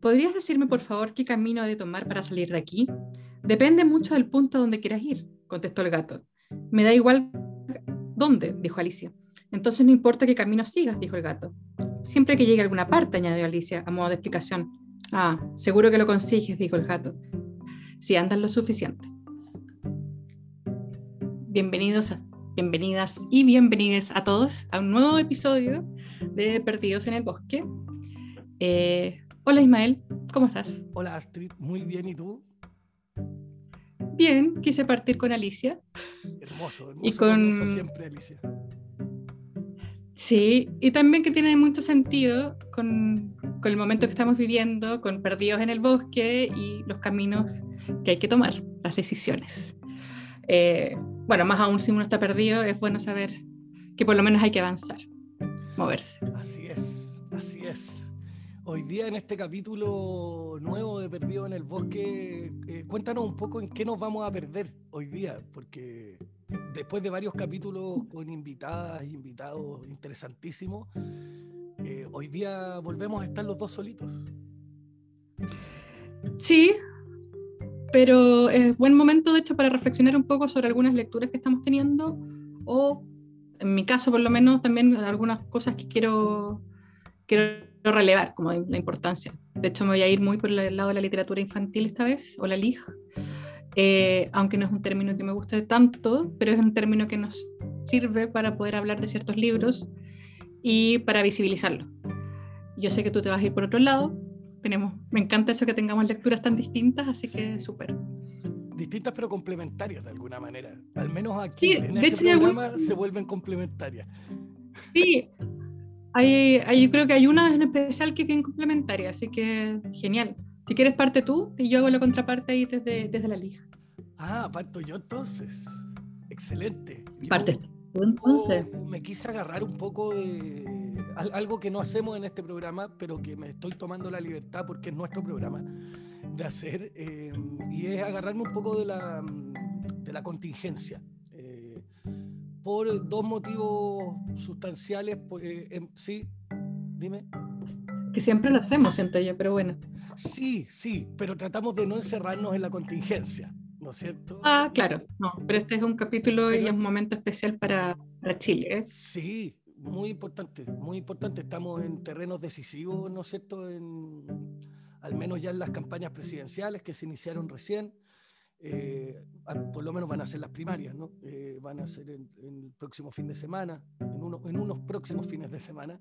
¿podrías decirme por favor qué camino he de tomar para salir de aquí? Depende mucho del punto donde quieras ir, contestó el gato. Me da igual dónde, dijo Alicia. Entonces no importa qué camino sigas, dijo el gato. Siempre que llegue a alguna parte, añadió Alicia a modo de explicación. Ah, seguro que lo consigues, dijo el gato. Si andas lo suficiente. Bienvenidos, bienvenidas y bienvenidos a todos a un nuevo episodio de Perdidos en el Bosque. Eh, hola Ismael, ¿cómo estás? Hola Astrid, muy bien, ¿y tú? Bien, quise partir con Alicia. Hermoso, hermoso, y con... siempre Alicia. Sí, y también que tiene mucho sentido con, con, el momento que estamos viviendo, con perdidos en el bosque y los caminos que hay que tomar, las decisiones. Eh, bueno, más aún si uno está perdido, es bueno saber que por lo menos hay que avanzar, moverse. Así es, así es. Hoy día en este capítulo nuevo de Perdido en el Bosque, eh, cuéntanos un poco en qué nos vamos a perder hoy día, porque después de varios capítulos con invitadas e invitados interesantísimos, eh, hoy día volvemos a estar los dos solitos. Sí, pero es buen momento, de hecho, para reflexionar un poco sobre algunas lecturas que estamos teniendo o, en mi caso, por lo menos, también algunas cosas que quiero, quiero relevar, como la importancia. De hecho, me voy a ir muy por el lado de la literatura infantil esta vez, o la LIG, eh, aunque no es un término que me guste tanto, pero es un término que nos sirve para poder hablar de ciertos libros y para visibilizarlo. Yo sé que tú te vas a ir por otro lado, tenemos, me encanta eso que tengamos lecturas tan distintas, así que súper. Distintas pero complementarias de alguna manera. Al menos aquí, en este programa, se vuelven complementarias. Sí, hay, yo creo que hay una en especial que es bien complementaria, así que genial. Si quieres parte tú y yo hago la contraparte ahí desde, desde la liga. Ah, parto yo entonces. Excelente. Parte tú entonces. Me quise agarrar un poco de algo que no hacemos en este programa, pero que me estoy tomando la libertad porque es nuestro programa de hacer, eh, y es agarrarme un poco de la, de la contingencia. Eh, por dos motivos sustanciales, eh, em, sí, dime. Que siempre lo hacemos, siento yo, pero bueno. Sí, sí, pero tratamos de no encerrarnos en la contingencia, ¿no es cierto? Ah, claro, no, pero este es un capítulo y es un momento especial para, para Chile. Sí, muy importante, muy importante. Estamos en terrenos decisivos, ¿no es cierto? En, al menos ya en las campañas presidenciales que se iniciaron recién. Eh, por lo menos van a ser las primarias, ¿no? Eh, van a ser en, el próximo fin de semana, en, uno, en unos próximos fines de semana.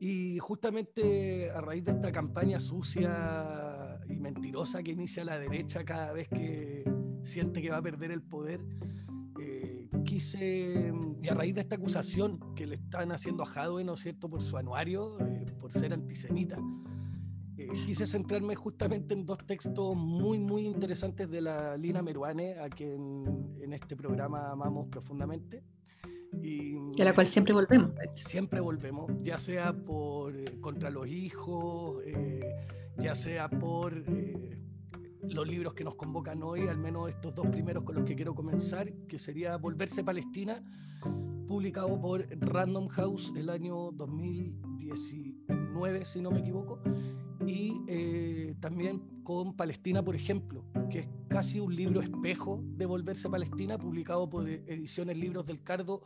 Y justamente a raíz de esta campaña sucia y mentirosa que inicia la derecha cada vez que siente que va a perder el poder, quise, y a raíz de esta acusación que le están haciendo a Jadwe, ¿no es cierto?, por su anuario, eh, por ser antisemita, eh, quise centrarme justamente en dos textos muy, muy interesantes de la Lina Meruane, a quien en este programa amamos profundamente. Y, a la cual siempre volvemos. Siempre volvemos, ya sea por eh, contra los hijos, ya sea por los libros que nos convocan hoy, al menos estos dos primeros con los que quiero comenzar, que sería Volverse Palestina, publicado por Random House el año 2019, si no me equivoco, y eh, también con Palestina, por ejemplo, que es casi un libro espejo de Volverse Palestina, publicado por Ediciones Libros del Cardo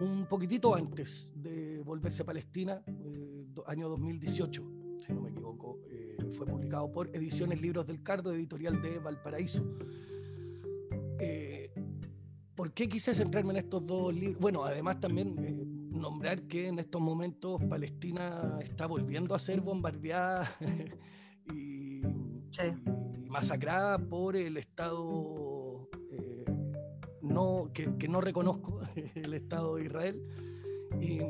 un poquitito antes de Volverse Palestina, eh, año 2018, si no me equivoco. Eh, fue publicado por Ediciones Libros del Cardo, editorial de Valparaíso. Eh, ¿Por qué quise centrarme en estos dos libros? Bueno, además también eh, nombrar que en estos momentos Palestina está volviendo a ser bombardeada y, masacrada por el Estado eh, no, que, no reconozco, el Estado de Israel. Y,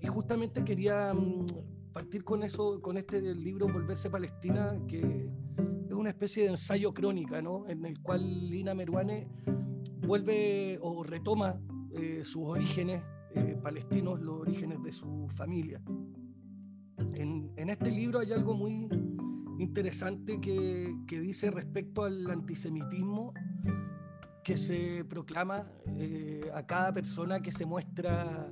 y justamente quería mm, partir con eso, con este libro Volverse Palestina, que es una especie de ensayo crónica, ¿no? En el cual Lina Meruane vuelve o retoma eh, sus orígenes eh, palestinos, los orígenes de su familia. En, este libro hay algo muy interesante que, que dice respecto al antisemitismo que se proclama eh, a cada persona que se muestra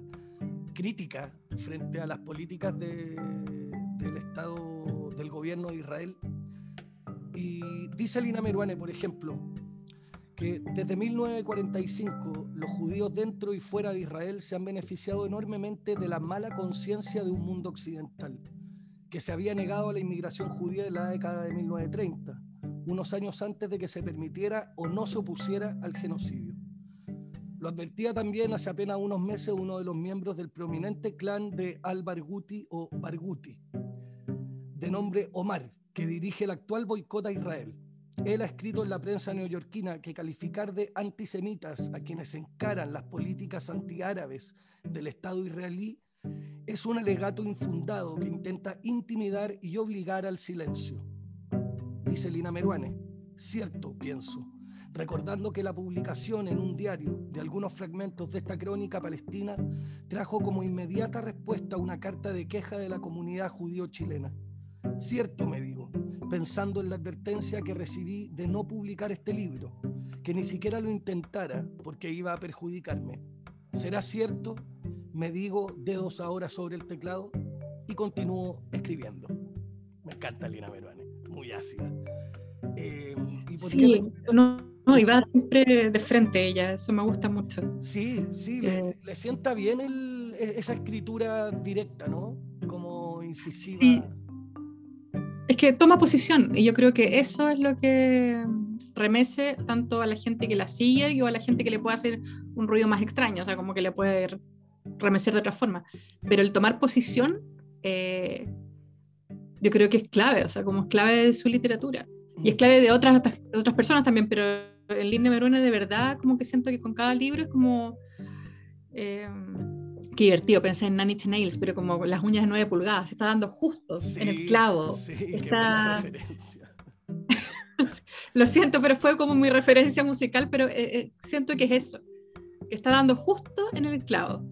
crítica frente a las políticas del Estado del gobierno de Israel. Y dice Lina Meruane, por ejemplo, que desde 1945 los judíos dentro y fuera de Israel se han beneficiado enormemente de la mala conciencia de un mundo occidental, que se había negado a la inmigración judía en la década de 1930, unos años antes de que se permitiera o no se opusiera al genocidio. Lo advertía también hace apenas unos meses uno de los miembros del prominente clan de Al-Barghouti o Barghouti, de nombre Omar, que dirige el actual boicot a Israel. Él ha escrito en la prensa neoyorquina que calificar de antisemitas a quienes encaran las políticas antiárabes del Estado israelí es un alegato infundado que intenta intimidar y obligar al silencio. Dice Lina Meruane, cierto, pienso, recordando que la publicación en un diario de algunos fragmentos de esta crónica palestina trajo como inmediata respuesta una carta de queja de la comunidad judío chilena. Cierto, me digo, pensando en la advertencia que recibí de no publicar este libro, que ni siquiera lo intentara porque iba a perjudicarme. ¿Será cierto? Me digo dedos ahora sobre el teclado y continúo escribiendo. Me encanta Lina Meruane, muy ácida. Eh, sí, no, no, y va siempre de frente ella, eso me gusta mucho. Sí, sí, le, eh, sienta bien e, esa escritura directa, ¿no? Como incisiva. Sí. Es que toma posición y yo creo que eso es lo que remece tanto a la gente que la sigue o a la gente que le puede hacer un ruido más extraño, o sea, como que le puede remecer de otra forma. Pero el tomar posición, eh, yo creo que es clave, o sea, como es clave de su literatura. Y es mm. clave de otras, otras personas también, pero en Línea Merone de verdad como que siento que con cada libro es como... Eh, Qué divertido, pensé en Nanny Nails, pero como las uñas de 9 pulgadas, se está dando justo en el clavo. Sí, qué buena referencia. Lo siento, pero fue como mi referencia musical, pero eh, eh, siento que es eso, que está dando justo en el clavo.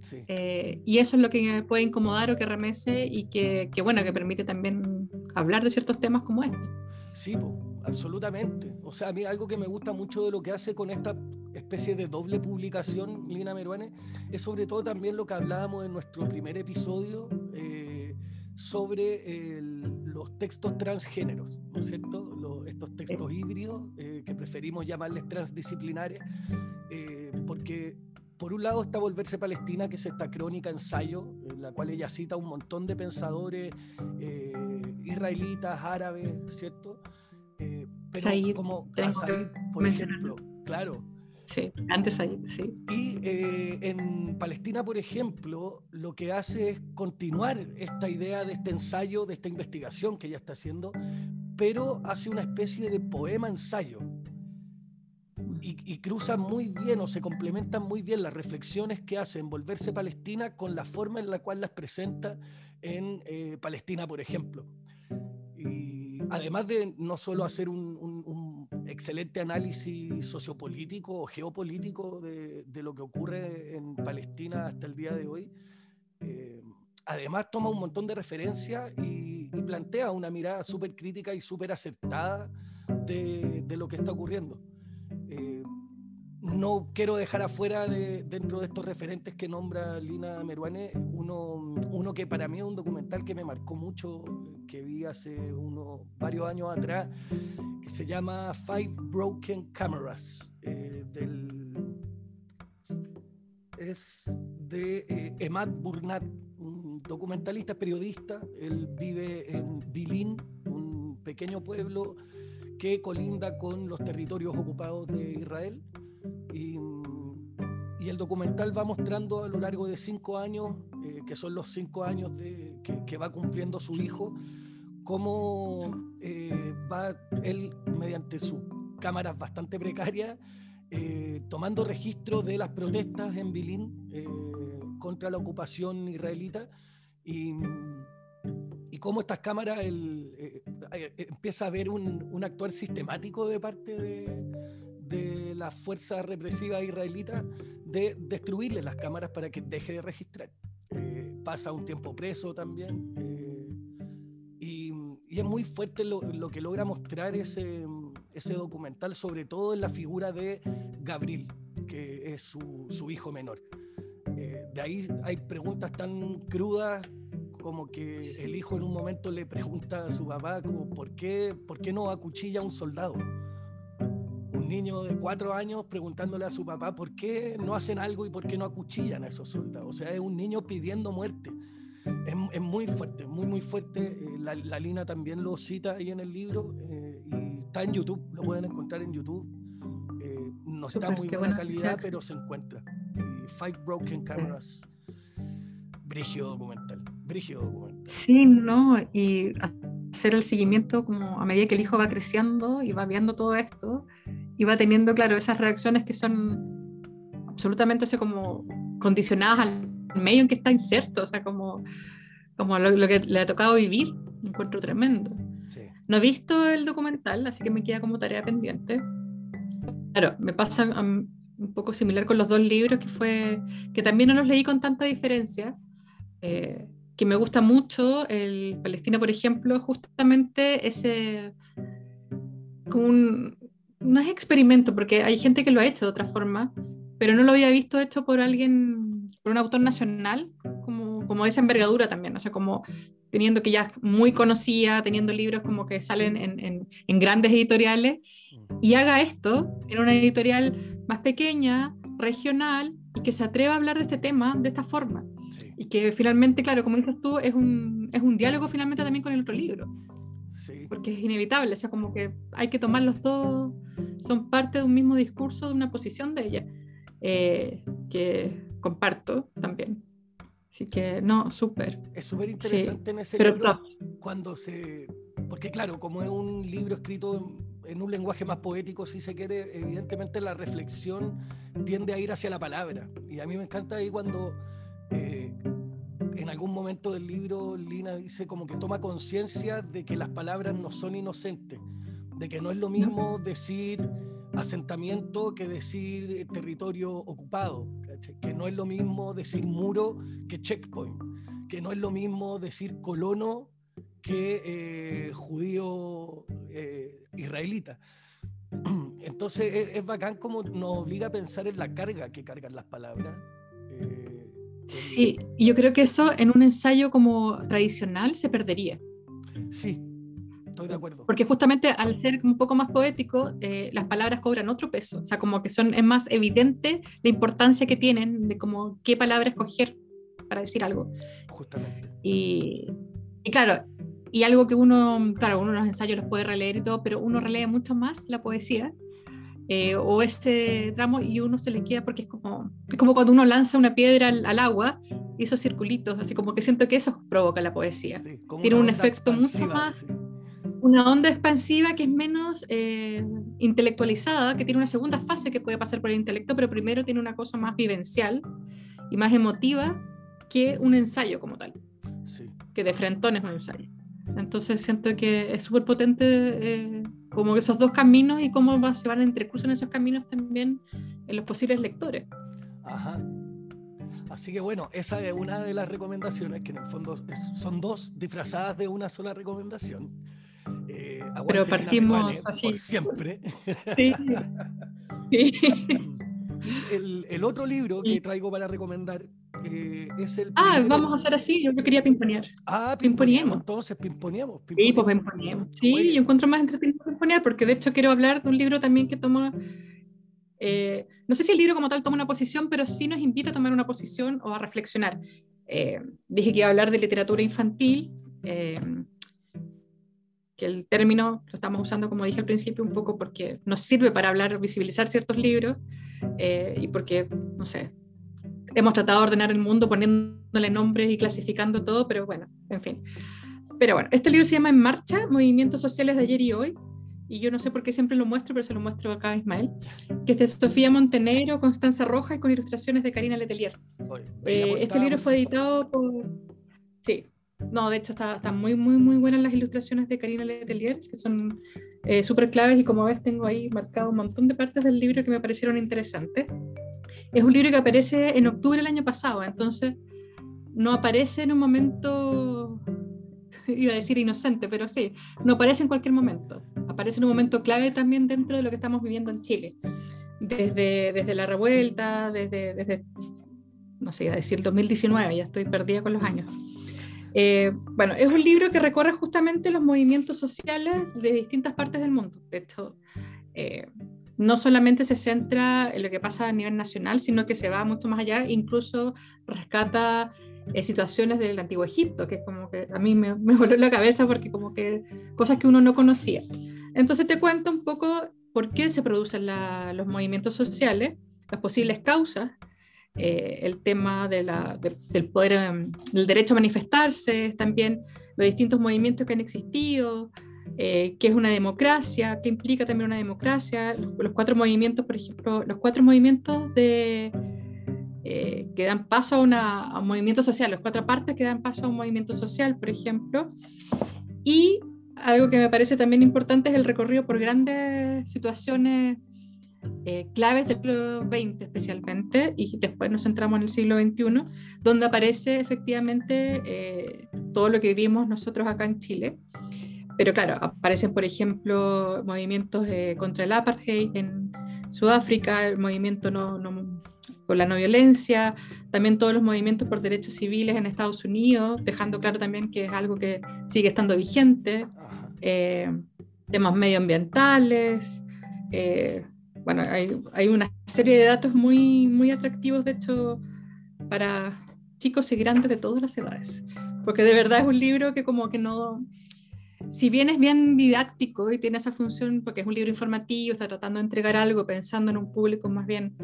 Sí. Eh, y eso es lo que me puede incomodar o que remece y que, que, bueno, que permite también hablar de ciertos temas como este. Sí, absolutamente. O sea, a mí algo que me gusta mucho de lo que hace con esta especie de doble publicación, Lina Meruane, es sobre todo también lo que hablábamos en nuestro primer episodio eh, sobre los textos transgéneros, ¿no es cierto? estos textos híbridos, eh, que preferimos llamarles transdisciplinares, eh, porque por un lado está Volverse Palestina, que es esta crónica ensayo, en la cual ella cita un montón de pensadores israelitas, árabes, ¿cierto? pero como Said, por ejemplo, claro, Sí, antes ahí, sí. Y eh, en Palestina, por ejemplo, lo que hace es continuar esta idea de este ensayo, de esta investigación que ella está haciendo, pero hace una especie de poema-ensayo. Y, cruza muy bien o se complementan muy bien las reflexiones que hace en Volverse Palestina con la forma en la cual las presenta en eh, Palestina, por ejemplo. Y además de no solo hacer un excelente análisis sociopolítico o geopolítico de, lo que ocurre en Palestina hasta el día de hoy. Eh, además toma un montón de referencias y, plantea una mirada súper crítica y súper acertada de, lo que está ocurriendo. Eh, no quiero dejar afuera de, dentro de estos referentes que nombra Lina Meruane, uno, uno que para mí es un documental que me marcó mucho, que vi hace unos varios años atrás, que se llama Five Broken Cameras, eh, es de eh, Emad Burnat, un documentalista periodista, él vive en Bilín, un pequeño pueblo que colinda con los territorios ocupados de Israel y, el documental va mostrando a lo largo de cinco años, eh, que son los cinco años de, que, va cumpliendo su hijo, cómo eh, va él, mediante sus cámaras bastante precarias, eh, tomando registro de las protestas en Bilín contra la ocupación israelita y, y cómo estas cámaras empieza a haber un, un actuar sistemático de parte de de la fuerza represiva israelita de destruirle las cámaras para que deje de registrar. Eh, pasa un tiempo preso también. Eh, y, es muy fuerte lo, que logra mostrar ese, ese, documental, sobre todo en la figura de Gabriel, que es su, hijo menor. Eh, de ahí hay preguntas tan crudas como que el hijo en un momento le pregunta a su papá como, ¿por qué, ¿por qué no acuchilla a un soldado? Un niño de cuatro años preguntándole a su papá por qué no hacen algo y por qué no acuchillan a esos soldados. O sea, es un niño pidiendo muerte. Es, es muy fuerte, muy, muy fuerte. Eh, la, la, Lina también lo cita ahí en el libro eh, y está en YouTube, lo pueden encontrar en YouTube. Eh, no está muy buena calidad, pero se encuentra. Y Five Broken Cameras. Brigio documental, brigio documental. Sí, no, y hacer el seguimiento como a medida que el hijo va creciendo y va viendo todo esto y va teniendo, claro, esas reacciones que son absolutamente como condicionadas al medio en que está inserto, o sea, como, como lo, que le ha tocado vivir, un encuentro tremendo. No he visto el documental, así que me queda como tarea pendiente. Claro, me pasa un poco similar con los dos libros, que fue que también no los leí con tanta diferencia, eh, que me gusta mucho, el Palestina, por ejemplo, justamente ese, como un, no es experimento, porque hay gente que lo ha hecho de otra forma, pero no lo había visto hecho por alguien, por un autor nacional, como, como esa envergadura también, o sea, como teniendo que ya muy conocida, teniendo libros como que salen en, en, en grandes editoriales, y haga esto en una editorial más pequeña, regional, y que se atreva a hablar de este tema de esta forma. Y que finalmente, claro, como dices tú, es un, es un diálogo finalmente también con el otro libro. Sí. Porque es inevitable, o sea, como que hay que tomar los dos, son parte de un mismo discurso, de una posición de ella, eh, que comparto también. Así que, no, súper. Es súper interesante en ese libro cuando se... Porque claro, como es un libro escrito en un lenguaje más poético, si se quiere, evidentemente la reflexión tiende a ir hacia la palabra. Y a mí me encanta ahí cuando eh, en algún momento del libro Lina dice como que toma conciencia de que las palabras no son inocentes, de que no es lo mismo decir asentamiento que decir territorio ocupado, que no es lo mismo decir muro que checkpoint, que no es lo mismo decir colono que eh, judío eh, israelita. Entonces es, es, bacán como nos obliga a pensar en la carga que cargan las palabras. Sí, y yo creo que eso en un ensayo como tradicional se perdería. Sí, estoy de acuerdo. Porque justamente al ser un poco más poético, eh, las palabras cobran otro peso. O sea, como que son, es más evidente la importancia que tienen de como qué palabra escoger para decir algo. Justamente. Y, y claro, y algo que uno, claro, uno los ensayos los puede releer y todo, pero uno relee mucho más la poesía eh, o este tramo y uno se le queda porque es como, es como cuando uno lanza una piedra al, agua y esos circulitos, así como que siento que eso provoca la poesía. Tiene un efecto mucho más, una onda expansiva que es menos eh, intelectualizada, que tiene una segunda fase que puede pasar por el intelecto, pero primero tiene una cosa más vivencial y más emotiva que un ensayo como tal. Que de frentón es un ensayo. Entonces siento que es súper potente eh, como esos dos caminos y cómo va, se van a entrecruzar esos caminos también en los posibles lectores. Ajá. Así que bueno, esa es una de las recomendaciones, que en el fondo son dos disfrazadas de una sola recomendación. Eh, Pero partimos así. siempre. Sí. el, el, otro libro que traigo para recomendar eh, es el. Ah, vamos a hacer así. Yo quería pimponear. Ah, pimponeamos. Entonces, pimponeamos. Sí, pues pimponeamos. Sí, yo encuentro más entretenido pimponear porque de hecho quiero hablar de un libro también que toma. Eh, no sé si el libro como tal toma una posición, pero sí nos invita a tomar una posición o a reflexionar. Eh, dije que iba a hablar de literatura infantil, que el término lo estamos usando, como dije al principio, un poco porque nos sirve para hablar, visibilizar ciertos libros y porque, no sé, hemos tratado de ordenar el mundo poniéndole nombres y clasificando todo, pero bueno, en fin. Pero bueno, este libro se llama En Marcha, Movimientos Sociales de Ayer y Hoy, y yo no sé por qué siempre lo muestro, pero se lo muestro acá a Ismael, que es de Sofía Montenegro, Constanza Roja y con ilustraciones de Karina Letelier. Eh, este libro fue editado por... Sí, no, de hecho está, muy, muy, muy buenas las ilustraciones de Karina Letelier, que son eh, súper claves y como ves tengo ahí marcado un montón de partes del libro que me parecieron interesantes. Es un libro que aparece en octubre del año pasado, entonces no aparece en un momento, iba a decir inocente, pero sí, no aparece en cualquier momento. Aparece en un momento clave también dentro de lo que estamos viviendo en Chile. Desde, desde la revuelta, desde, desde, no sé, iba a decir 2019, ya estoy perdida con los años. Eh, bueno, es un libro que recorre justamente los movimientos sociales de distintas partes del mundo. De hecho, eh, no solamente se centra en lo que pasa a nivel nacional, sino que se va mucho más allá, incluso rescata eh, situaciones del antiguo Egipto, que es como que a mí me, me voló la cabeza porque como que cosas que uno no conocía. Entonces te cuento un poco por qué se producen los movimientos sociales, las posibles causas, eh, el tema del poder, em, del derecho a manifestarse, también los distintos movimientos que han existido, eh, qué es una democracia, qué implica también una democracia, los, cuatro movimientos, por ejemplo, los cuatro movimientos de, eh, que dan paso a, un movimiento social, las cuatro partes que dan paso a un movimiento social, por ejemplo, y algo que me parece también importante es el recorrido por grandes situaciones eh, claves del siglo XX especialmente, y después nos centramos en el siglo XXI, donde aparece efectivamente eh, todo lo que vivimos nosotros acá en Chile. Pero claro, aparecen, por ejemplo, movimientos contra el apartheid en Sudáfrica, el movimiento no, no, con la no violencia, también todos los movimientos por derechos civiles en Estados Unidos, dejando claro también que es algo que sigue estando vigente, eh, temas medioambientales, eh, bueno, hay, hay, una serie de datos muy, muy atractivos, de hecho, para chicos y grandes de todas las edades, porque de verdad es un libro que como que no, si bien es bien didáctico y tiene esa función, porque es un libro informativo, está tratando de entregar algo pensando en un público más bien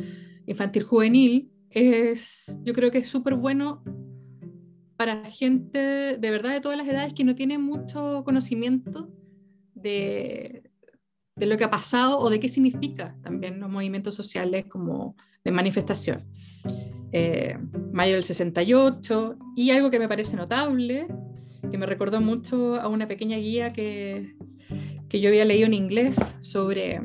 infantil juvenil, es, yo creo que es súper bueno para gente de verdad de todas las edades que no tiene mucho conocimiento de, de lo que ha pasado o de qué significa también los movimientos sociales como de manifestación. Eh, mayo del 68, y algo que me parece notable, que me recordó mucho a una pequeña guía que, que yo había leído en inglés sobre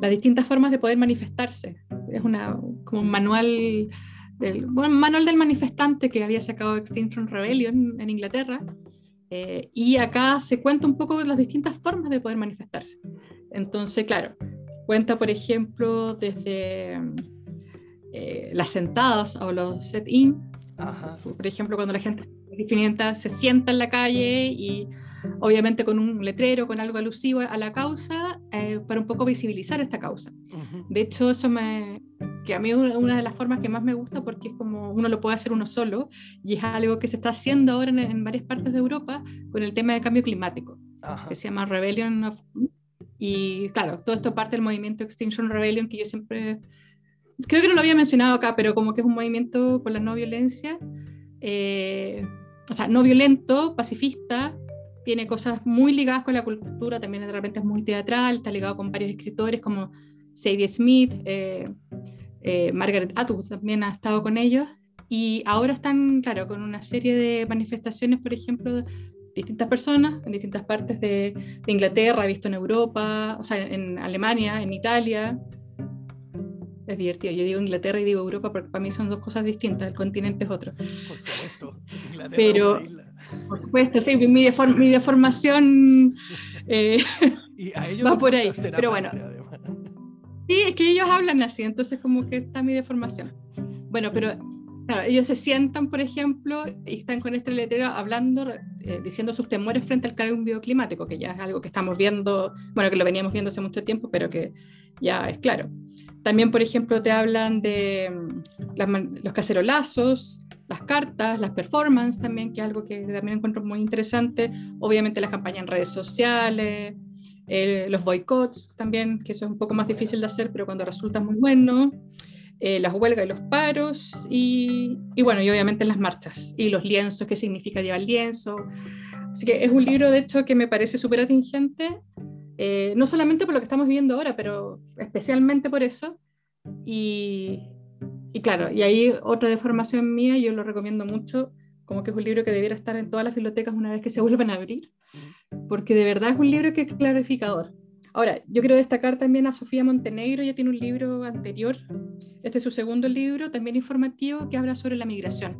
las distintas formas de poder manifestarse. Es una, como un manual del, bueno, manual del manifestante que había sacado Extinction Rebellion en Inglaterra, eh, y acá se cuenta un poco de las distintas formas de poder manifestarse. Entonces, claro, cuenta, por ejemplo, desde eh, las sentadas o los set-in. Por ejemplo, cuando la gente se sienta en la calle y obviamente con un letrero, con algo alusivo a la causa, eh, para un poco visibilizar esta causa. De hecho, eso me, que a mí es una de las formas que más me gusta porque es como uno lo puede hacer uno solo y es algo que se está haciendo ahora en, varias partes de Europa con el tema del cambio climático, que se llama Rebellion of... Y claro, todo esto parte del movimiento Extinction Rebellion que yo siempre... Creo que no lo había mencionado acá, pero como que es un movimiento por la no violencia, eh, o sea, no violento, pacifista, tiene cosas muy ligadas con la cultura, también de repente es muy teatral, está ligado con varios escritores como Sadie Smith, eh, eh, Margaret Atwood también ha estado con ellos, y ahora están, claro, con una serie de manifestaciones, por ejemplo, de distintas personas en distintas partes de, de Inglaterra, visto en Europa, o sea, en Alemania, en Italia. Es divertido. Yo digo Inglaterra y digo Europa porque para mí son dos cosas distintas. El continente es otro. Por supuesto. Inglaterra Pero, por supuesto, sí, mi, deformación eh, va por ahí. Pero bueno. Sí, es que ellos hablan así, entonces como que está mi deformación. Bueno, pero claro, ellos se sientan, por ejemplo, y están con este letrero hablando, eh, diciendo sus temores frente al cambio climático, que ya es algo que estamos viendo, bueno, que lo veníamos viendo hace mucho tiempo, pero que ya es claro. También, por ejemplo, te hablan de mm, los cacerolazos, las cartas, las performances también, que es algo que también encuentro muy interesante. Obviamente las campañas en redes sociales, los boicots también, que eso es un poco más difícil de hacer, pero cuando resulta muy bueno. Eh, las huelgas y los paros, y, y, bueno, y obviamente las marchas y los lienzos, qué significa llevar lienzo. Así que es un libro, de hecho, que me parece súper atingente, eh, no solamente por lo que estamos viviendo ahora, pero especialmente por eso. Y, y claro, y ahí otra deformación mía, yo lo recomiendo mucho, como que es un libro que debiera estar en todas las bibliotecas una vez que se vuelvan a abrir, porque de verdad es un libro que es clarificador. Ahora, yo quiero destacar también a Sofía Montenegro, ya tiene un libro anterior, este es su segundo libro, también informativo, que habla sobre la migración,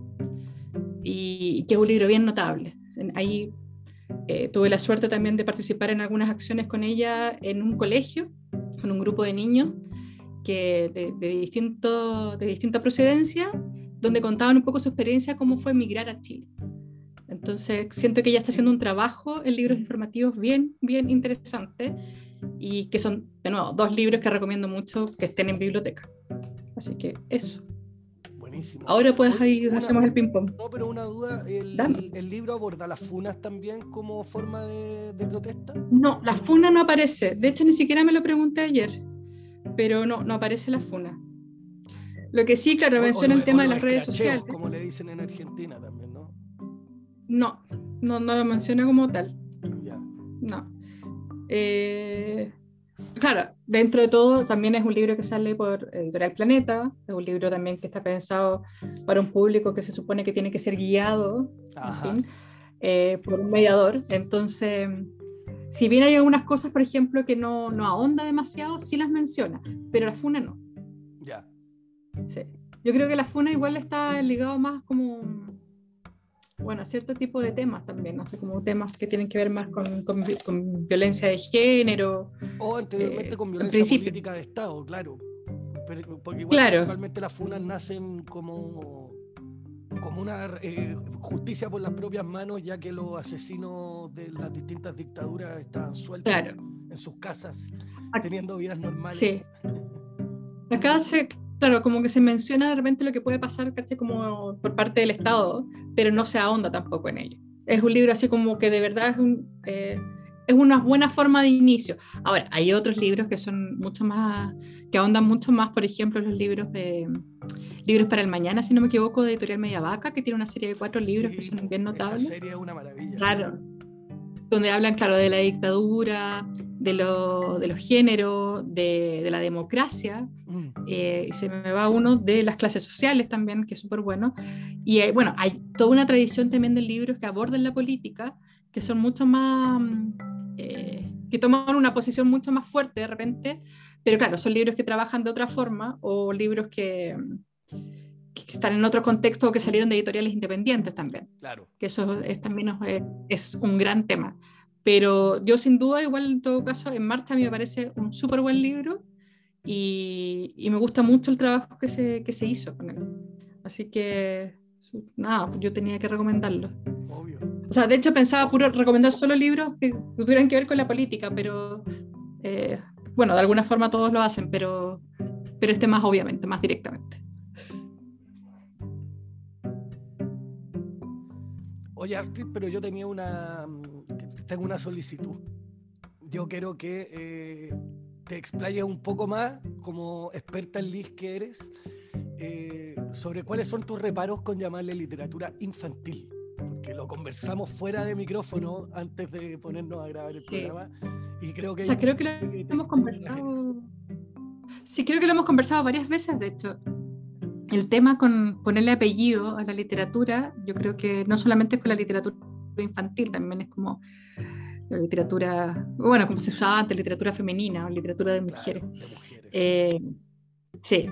y, que es un libro bien notable. Ahí eh, tuve la suerte también de participar en algunas acciones con ella en un colegio, con un grupo de niños que de, de, distinto, de distinta procedencia, donde contaban un poco su experiencia, cómo fue emigrar a Chile. Entonces, siento que ella está haciendo un trabajo en libros informativos bien, bien interesante y que son, de nuevo, dos libros que recomiendo mucho que estén en biblioteca. Así que eso. Buenísimo. Ahora puedes ahí, hacemos el ping-pong. No, pero una duda, ¿el, el, libro aborda las funas también como forma de, de, protesta? No, la funa no aparece. De hecho, ni siquiera me lo pregunté ayer, pero no, no aparece la funa. Lo que sí, claro, menciona el tema de las redes sociales. Como le dicen en Argentina también, ¿no? No, no, no lo menciona como tal. Ya. No. Eh, claro, dentro de todo también es un libro que sale por Editorial Planeta, es un libro también que está pensado para un público que se supone que tiene que ser guiado eh, por un mediador. Entonces, si bien hay algunas cosas, por ejemplo, que no, no ahonda demasiado, sí las menciona, pero la FUNA no. Ya. Sí. Yo creo que la FUNA igual está ligado más como bueno, cierto tipo de temas también, no como temas que tienen que ver más con, con, violencia de género. O anteriormente eh, con violencia política de Estado, claro. Porque igual principalmente las funas nacen como, como una eh, justicia por las propias manos, ya que los asesinos de las distintas dictaduras estaban sueltos en sus casas, teniendo vidas normales. Sí. Acá se, Claro, como que se menciona de repente lo que puede pasar, ¿cachai? Como por parte del Estado, pero no se ahonda tampoco en ello. Es un libro así como que de verdad es, un, eh, es una buena forma de inicio. Ahora, hay otros libros que son mucho más, que ahondan mucho más, por ejemplo, los libros de Libros para el Mañana, si no me equivoco, de Editorial Media Vaca, que tiene una serie de cuatro libros que son bien notables. Esa serie es una maravilla. Claro. Donde hablan, claro, de la dictadura, de, lo, de los géneros, de, de la democracia, mm. eh, y se me va uno de las clases sociales también, que es súper bueno. Y eh, bueno, hay toda una tradición también de libros que abordan la política, que son mucho más, mm, eh, que toman una posición mucho más fuerte de repente, pero claro, son libros que trabajan de otra forma o libros que, que están en otro contexto o que salieron de editoriales independientes también. Claro. Que eso es, también es, es un gran tema. Pero yo sin duda, igual en todo caso, En Marcha a mí me parece un súper buen libro y, y, me gusta mucho el trabajo que se, que se hizo con él. Así que, nada, yo tenía que recomendarlo. Obvio. O sea, de hecho pensaba puro recomendar solo libros que tuvieran que ver con la política, pero eh, bueno, de alguna forma todos lo hacen, pero, pero este más obviamente, más directamente. Oye, Astrid, pero yo tenía una, tengo una solicitud. Yo quiero que eh, te explayes un poco más, como experta en LIS que eres, eh, sobre cuáles son tus reparos con llamarle literatura infantil. Porque lo conversamos fuera de micrófono antes de ponernos a grabar el programa. Y creo que. O sea, creo que lo hemos conversado. Sí, creo que lo hemos conversado varias veces, de hecho. El tema con ponerle apellido a la literatura, yo creo que no solamente es con la literatura infantil, también es como la literatura, bueno, como se usaba antes, literatura femenina o literatura de mujeres. Eh, sí,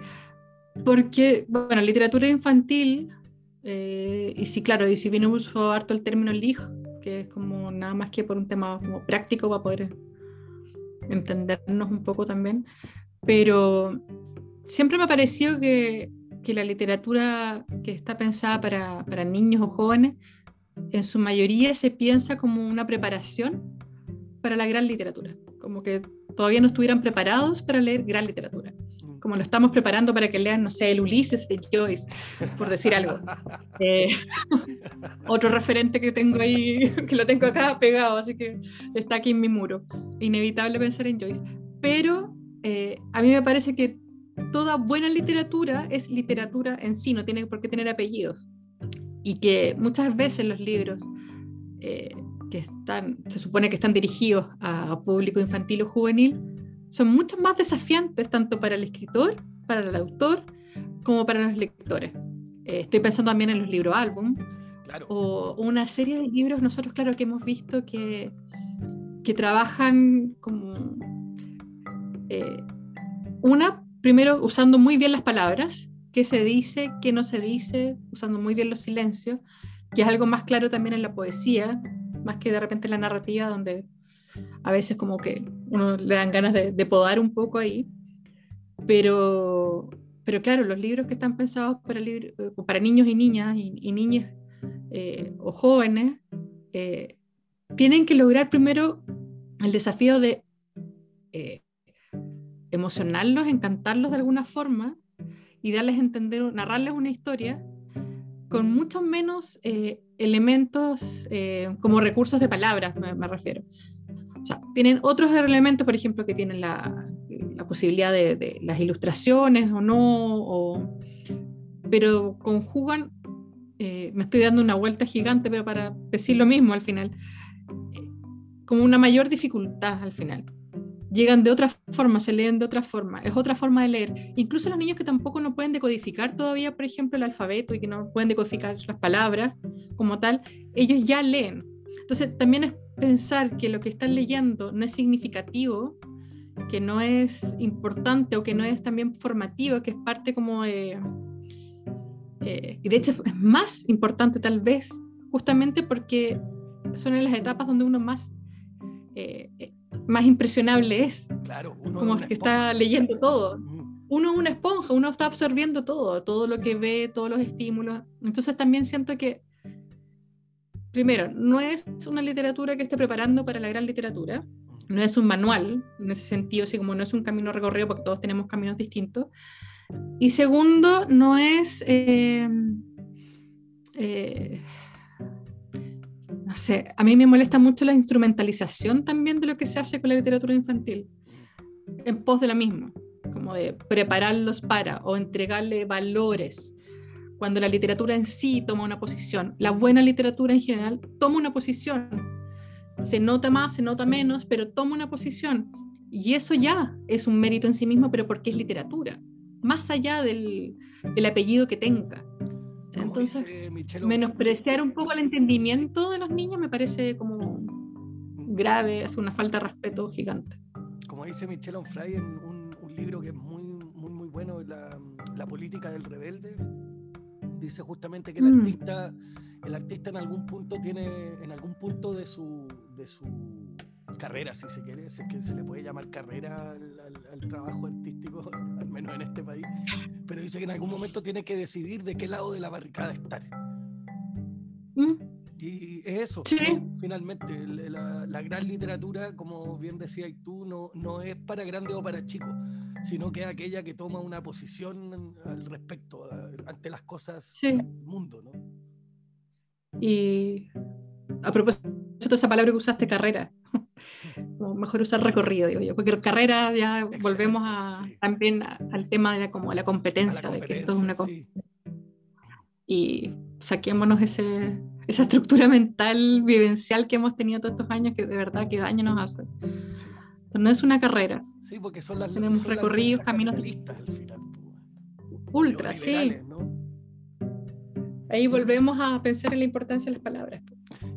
porque, bueno, literatura infantil, eh, y sí, claro, y si viene uso harto el término lig, que es como nada más que por un tema como práctico para poder entendernos un poco también, pero siempre me ha parecido que, que la literatura que está pensada para, para niños o jóvenes en su mayoría se piensa como una preparación para la gran literatura, como que todavía no estuvieran preparados para leer gran literatura, mm. como lo estamos preparando para que lean, no sé, el Ulises de Joyce, por decir algo. Eh, otro referente que tengo ahí, que lo tengo acá pegado, así que está aquí en mi muro. Inevitable pensar en Joyce. Pero eh, a mí me parece que toda buena literatura es literatura en sí, no tiene por qué tener apellidos y que muchas veces los libros eh, que están, se supone que están dirigidos a público infantil o juvenil, son mucho más desafiantes tanto para el escritor, para el autor, como para los lectores. Eh, estoy pensando también en los libros álbum, o una serie de libros, nosotros claro que hemos visto que, que trabajan como... Eh, una, primero usando muy bien las palabras, qué se dice, qué no se dice, usando muy bien los silencios, que es algo más claro también en la poesía, más que de repente en la narrativa, donde a veces como que uno le dan ganas de, podar un poco ahí. Pero, pero claro, los libros que están pensados para, para niños y niñas y, niñas eh, o jóvenes eh, tienen que lograr primero el desafío de eh, emocionarlos, encantarlos de alguna forma y darles a entender, narrarles una historia con muchos menos elementos como recursos de palabras, me, refiero. O sea, tienen otros elementos, por ejemplo, que tienen la, la posibilidad de, de, las ilustraciones o no, o, pero conjugan, eh, me estoy dando una vuelta gigante, pero para decir lo mismo al final, eh, como una mayor dificultad al final. Llegan de otra forma, se leen de otra forma, es otra forma de leer. Incluso los niños que tampoco no pueden decodificar todavía, por ejemplo, el alfabeto y que no pueden decodificar las palabras como tal, ellos ya leen. Entonces, también es pensar que lo que están leyendo no es significativo, que no es importante o que no es también formativo, que es parte como de eh, y de hecho es más importante tal vez, justamente porque son en las etapas donde uno más, eh, eh, más impresionable es. Claro, uno como que está leyendo todo. Uno es una esponja, uno está absorbiendo todo, todo lo que ve, todos los estímulos. Entonces también siento que, primero, no es una literatura que esté preparando para la gran literatura, no es un manual en ese sentido, así como no es un camino recorrido porque todos tenemos caminos distintos, y segundo, no es, eh, eh, no sé, a mí me molesta mucho la instrumentalización también de lo que se hace con la literatura infantil, en pos de la misma, como de prepararlos para o entregarle valores, cuando la literatura en sí toma una posición. La buena literatura en general toma una posición. Se nota más, se nota menos, pero toma una posición. Y eso ya es un mérito en sí mismo, pero porque es literatura más allá del, apellido que tenga. Entonces, menospreciar un poco el entendimiento de los niños me parece como grave, es una falta de respeto gigante. Como dice Michelle Onfray en un, libro que es muy, muy, muy bueno, la, la, política del rebelde, dice justamente que el mm. artista, el artista en algún punto tiene, en algún punto de su, de su carrera, si se quiere, si es que se le puede llamar carrera al, trabajo artístico, al menos en este país, pero dice que en algún momento tiene que decidir de qué lado de la barricada estar. Mm. Y es eso, finalmente, la, gran literatura, como bien decías tú, no, no es para grandes o para chicos, sino que es aquella que toma una posición al respecto, ante las cosas del mundo, ¿no? Y a propósito de esa palabra que usaste, carrera, mejor usar recorrido, digo yo, porque carrera ya volvemos a, también al tema de la, como la competencia, de que esto es una cosa. Y saquémonos ese, esa estructura mental vivencial que hemos tenido todos estos años que de verdad que daño nos hace. no es una carrera. Sí, porque son las Tenemos recorridos, caminos. Ultra, sí. Ahí volvemos a pensar en la importancia de las palabras.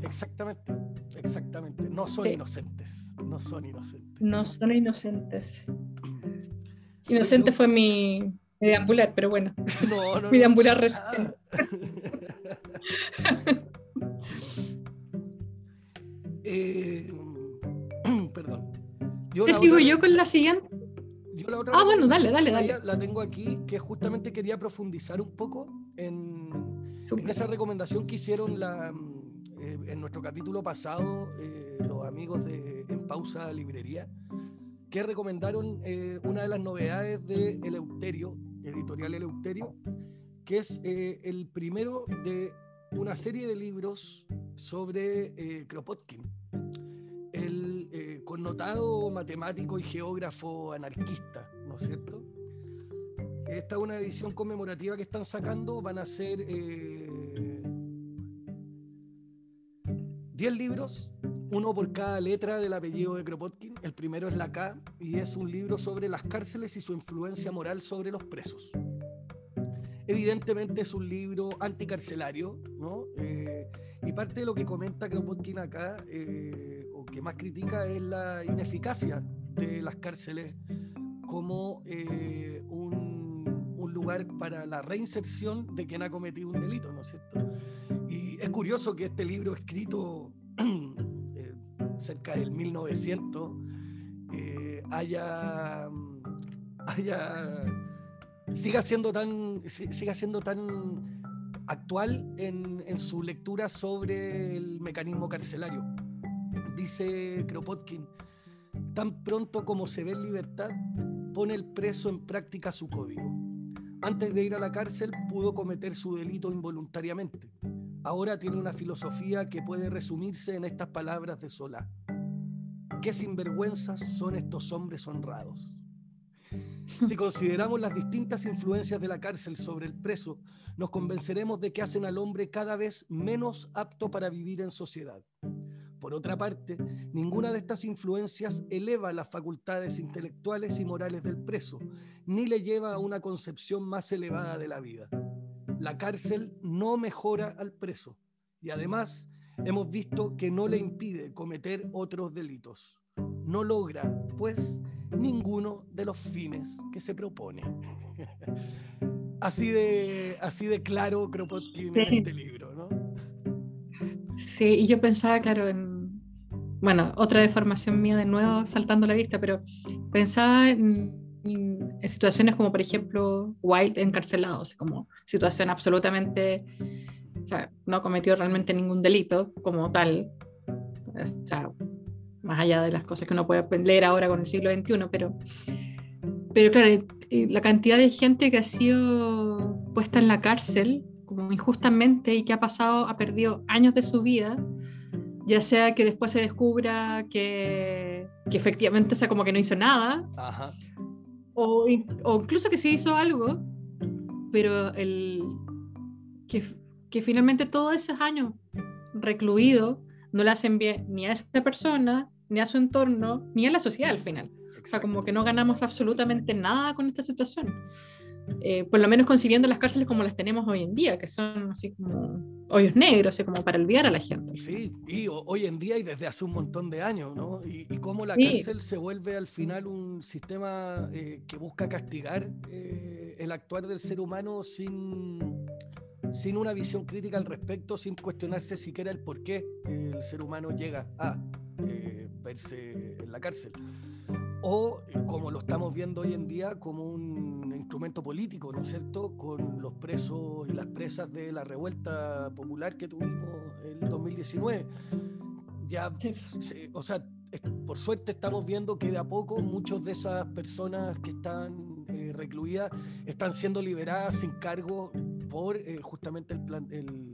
Exactamente, exactamente. No son inocentes. No son inocentes. No son inocentes. Inocente fue mi, deambular, pero bueno. No, no, mi deambular recién. eh, perdón. Yo ¿Te sigo yo con la siguiente? ah, bueno, dale, dale, dale. La tengo aquí, que justamente quería profundizar un poco en, en esa recomendación que hicieron la, en nuestro capítulo pasado, eh, los amigos de En Pausa Librería, que recomendaron eh, una de las novedades de Eleuterio, editorial Eleuterio, que es el primero de una serie de libros sobre Kropotkin, el connotado matemático y geógrafo anarquista, ¿no es cierto? Esta es una edición conmemorativa que están sacando, van a ser 10 libros, uno por cada letra del apellido de Kropotkin. El primero es la K y es un libro sobre las cárceles y su influencia moral sobre los presos. Evidentemente es un libro anticarcelario, ¿no? Eh, y parte de lo que comenta Kropotkin acá, eh, o que más critica, es la ineficacia de las cárceles como eh, un, un lugar para la reinserción de quien ha cometido un delito, ¿no es cierto? Es curioso que este libro escrito eh, cerca del 1900 eh, haya, haya siga siendo tan siga siendo tan actual en, en, su lectura sobre el mecanismo carcelario. Dice Kropotkin, tan pronto como se ve en libertad, pone el preso en práctica su código. Antes de ir a la cárcel pudo cometer su delito involuntariamente. Ahora tiene una filosofía que puede resumirse en estas palabras de Solá. Qué sinvergüenzas son estos hombres honrados. Si consideramos las distintas influencias de la cárcel sobre el preso, nos convenceremos de que hacen al hombre cada vez menos apto para vivir en sociedad. Por otra parte, ninguna de estas influencias eleva las facultades intelectuales y morales del preso, ni le lleva a una concepción más elevada de la vida. La cárcel no mejora al preso y además hemos visto que no le impide cometer otros delitos. No logra, pues, ninguno de los fines que se propone. así, de, así de claro creo que tiene este libro, ¿no? Sí, y yo pensaba, claro, en, bueno, otra deformación mía de nuevo, saltando la vista, pero pensaba en, situaciones como, por ejemplo, White encarcelado, como situación absolutamente, o sea, no cometió realmente ningún delito como tal, o sea, más allá de las cosas que uno puede leer ahora con el siglo XXI, pero, pero claro, la cantidad de gente que ha sido puesta en la cárcel como injustamente y que ha pasado, ha perdido años de su vida, ya sea que después se descubra que, que efectivamente, o sea, como que no hizo nada, O, o, incluso que sí hizo algo, pero el, que, que finalmente todos esos años recluido no le hacen bien ni a esa persona, ni a su entorno, ni a la sociedad al final. O sea, como que no ganamos absolutamente nada con esta situación. Eh, por lo menos concibiendo las cárceles como las tenemos hoy en día, que son así como hoyos negros, así como para olvidar a la gente. Sí, y hoy en día y desde hace un montón de años, ¿no? Y, cómo la cárcel se vuelve al final un sistema eh, que busca castigar eh, el actuar del ser humano sin, sin una visión crítica al respecto, sin cuestionarse siquiera el por qué el ser humano llega a verse en la cárcel. O, como lo estamos viendo hoy en día, como un instrumento político, ¿no es cierto?, con los presos y las presas de la revuelta popular que tuvimos en 2019. Ya, o sea, por suerte estamos viendo que de a poco muchas de esas personas que están eh, recluidas están siendo liberadas sin cargo por eh, justamente el plan, el,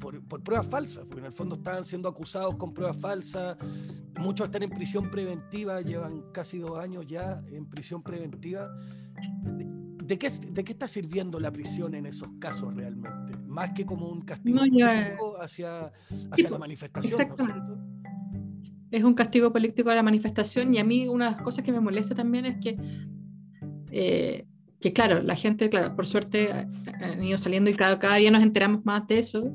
por, por, pruebas falsas, porque en el fondo estaban siendo acusados con pruebas falsas, muchos están en prisión preventiva, llevan casi dos años ya en prisión preventiva. ¿De, qué, de qué, está sirviendo la prisión en esos casos realmente? Más que como un castigo político hacia, hacia la manifestación. es un castigo político a la manifestación y a mí una de las cosas que me molesta también es que, eh, que claro, la gente, claro, por suerte han ido saliendo y cada, cada día nos enteramos más de eso,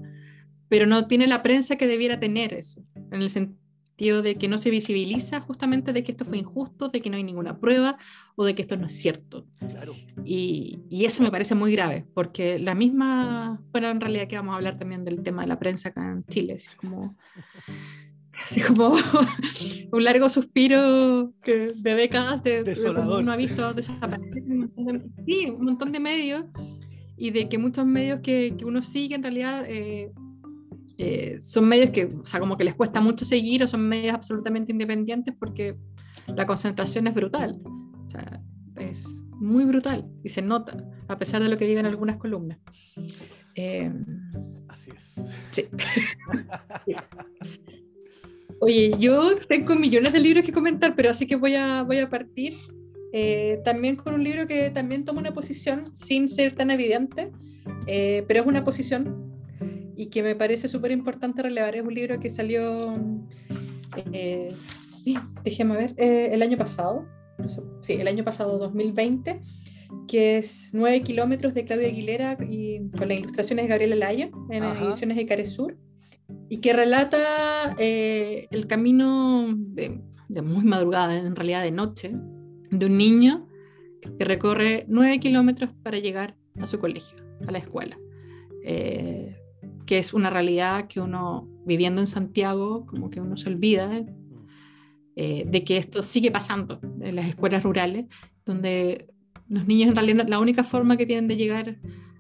pero no tiene la prensa que debiera tener eso, en el sentido de que no se visibiliza justamente de que esto fue injusto, de que no hay ninguna prueba o de que esto no es cierto. Y, y, eso me parece muy grave, porque la misma, bueno, en realidad que vamos a hablar también del tema de la prensa acá en Chile, es como, así como un largo suspiro de décadas de, de uno ha visto desaparecer un de, sí, un montón de medios y de que muchos medios que, que uno sigue en realidad... Eh, eh, son medios que, o sea, como que les cuesta mucho seguir o son medios absolutamente independientes porque la concentración es brutal. O sea, es muy brutal y se nota, a pesar de lo que digan algunas columnas. Eh, Así es. Sí. Oye, yo tengo millones de libros que comentar, pero así que voy a, voy a partir eh, también con un libro que también toma una posición sin ser tan evidente, pero es una posición y que me parece súper importante relevar. Es un libro que salió, eh, déjeme ver, eh, el año pasado, sí, el año pasado, 2020, que es 9 kilómetros de Claudia Aguilera y con las ilustraciones de Gabriela Laya en las ediciones de Caresur, y que relata eh, el camino de, de, muy madrugada, en realidad de noche, de un niño que recorre 9 kilómetros para llegar a su colegio, a la escuela. Eh, que es una realidad que uno, viviendo en Santiago, como que uno se olvida eh, de que esto sigue pasando en las escuelas rurales, donde los niños en realidad la única forma que tienen de llegar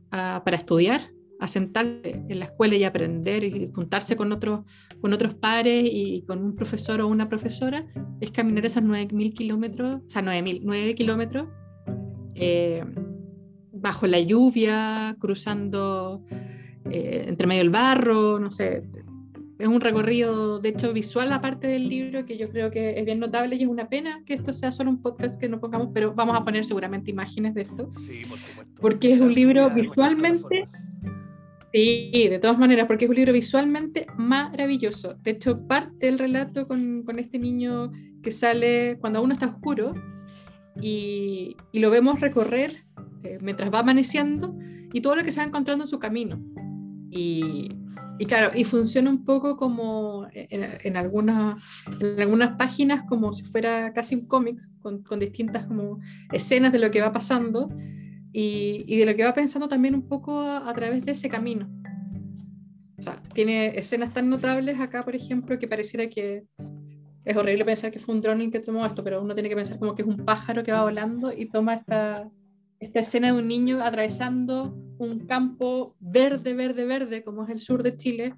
para estudiar a sentarse en la escuela y aprender y juntarse con otros, con otros pares y con un profesor o una profesora, es caminar esos 9.000 kilómetros, o sea, 9.000, 9 kilómetros, eh, bajo la lluvia, cruzando eh, entre medio del barro, no sé. Es un recorrido, de hecho, visual aparte del libro que yo creo que es bien notable y es una pena que esto sea solo un podcast que no pongamos, pero vamos a poner seguramente imágenes de esto. Sí, por supuesto. Porque es un libro visualmente Sí, de todas maneras, porque es un libro visualmente maravilloso. De hecho, parte el relato con, con este niño que sale cuando aún está oscuro y, y lo vemos recorrer eh, mientras va amaneciendo y todo lo que se va encontrando en su camino. Y, claro, y funciona un poco como en, en, algunas, en algunas páginas como si fuera casi un cómic, con, con distintas como escenas de lo que va pasando y, y, de lo que va pensando también un poco a, a, través de ese camino. O sea, tiene escenas tan notables acá, por ejemplo, que pareciera que es horrible pensar que fue un dron el que tomó esto, pero uno tiene que pensar como que es un pájaro que va volando y toma esta, esta escena de un niño atravesando un campo verde, verde, verde, como es el sur de Chile,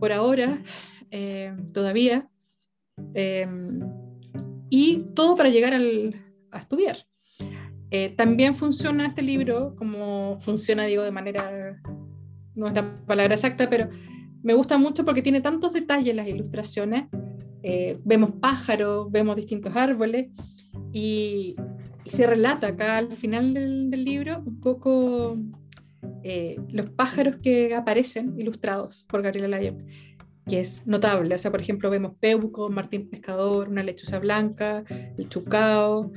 por ahora, eh, todavía, eh, y todo para llegar al, a estudiar. Eh, también funciona este libro, como funciona, digo, de manera, no es la palabra exacta, pero me gusta mucho porque tiene tantos detalles las ilustraciones. Eh, vemos pájaros, vemos distintos árboles y, y, se relata acá al final del, del libro un poco eh, los pájaros que aparecen ilustrados por Gabriela Lyon, que es notable. O sea, por ejemplo, vemos Peuco, Martín Pescador, una lechuza blanca, el chucao,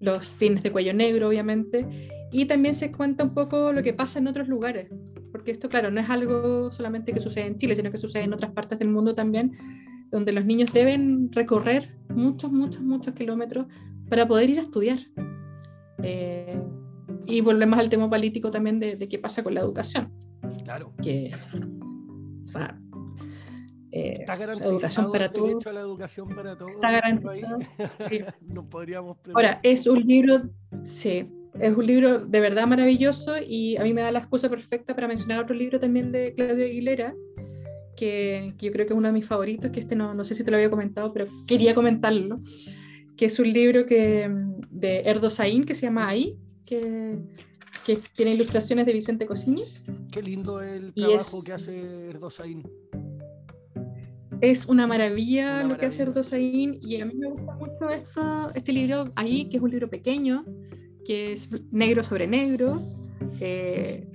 los cines de cuello negro, obviamente, y también se cuenta un poco lo que pasa en otros lugares, porque esto, claro, no es algo solamente que sucede en Chile, sino que sucede en otras partes del mundo también, donde los niños deben recorrer muchos, muchos, muchos kilómetros para poder ir a estudiar. Eh, y volvemos al tema político también de, de, qué pasa con la educación. Claro. Que, o sea, eh, está garantizado educación para el derecho todo. a la educación para todos. Está garantizado. Sí. no podríamos Ahora, es un libro, sí, es un libro de verdad maravilloso y a mí me da la excusa perfecta para mencionar otro libro también de Claudio Aguilera, que, que yo creo que es uno de mis favoritos, que este no, no sé si te lo había comentado, pero quería comentarlo, que es un libro que, de Erdo Saín que se llama Ahí, que, que tiene ilustraciones de Vicente Cosini. Qué lindo el trabajo es, que hace Erdo Saín es una maravilla una lo que hace Erdosaín y a mí me gusta mucho esto, este libro ahí, que es un libro pequeño, que es negro sobre negro eh,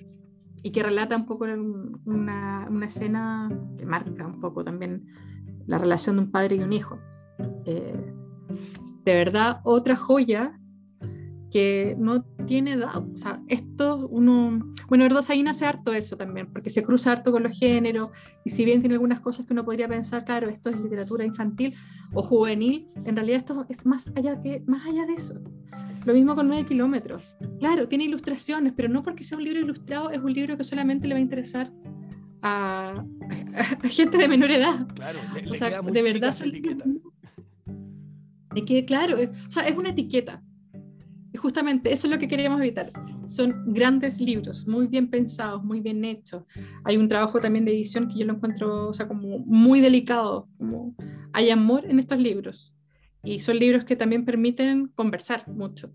y que relata un poco una, una, escena que marca un poco también la relación de un padre y un hijo. Eh, de verdad, otra joya que no tiene edad. O sea, esto uno. Bueno, Erdosaín hace harto eso también, porque se cruza harto con los géneros, y si bien tiene algunas cosas que uno podría pensar, claro, esto es literatura infantil o juvenil, en realidad esto es más allá, que, más allá de eso. Lo mismo con 9 kilómetros. Claro, tiene ilustraciones, pero no porque sea un libro ilustrado, es un libro que solamente le va a interesar a, a gente de menor edad. Claro, le, o sea, de verdad. Etiqueta. De que, claro, o sea, es una etiqueta justamente eso es lo que queríamos evitar. Son grandes libros, muy bien pensados, muy bien hechos. Hay un trabajo también de edición que yo lo encuentro, o sea, como muy delicado, como hay amor en estos libros. Y son libros que también permiten conversar mucho.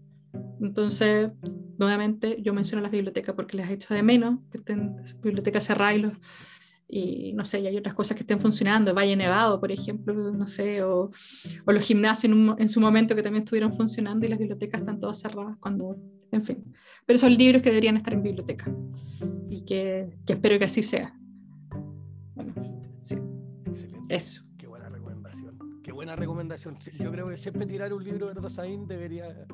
Entonces, nuevamente, yo menciono las bibliotecas porque las he hecho de menos, que estén bibliotecas cerradas y los, y no sé, y hay otras cosas que estén funcionando, Valle Nevado, por ejemplo, no sé, o, o los gimnasios en, un, en, su momento que también estuvieron funcionando y las bibliotecas están todas cerradas cuando, en fin. Pero son libros que deberían estar en biblioteca y que, que espero que así sea. Bueno, sí. Excelente. Eso. Qué buena recomendación. Qué buena recomendación. Yo creo que siempre tirar un libro de Erdosaín debería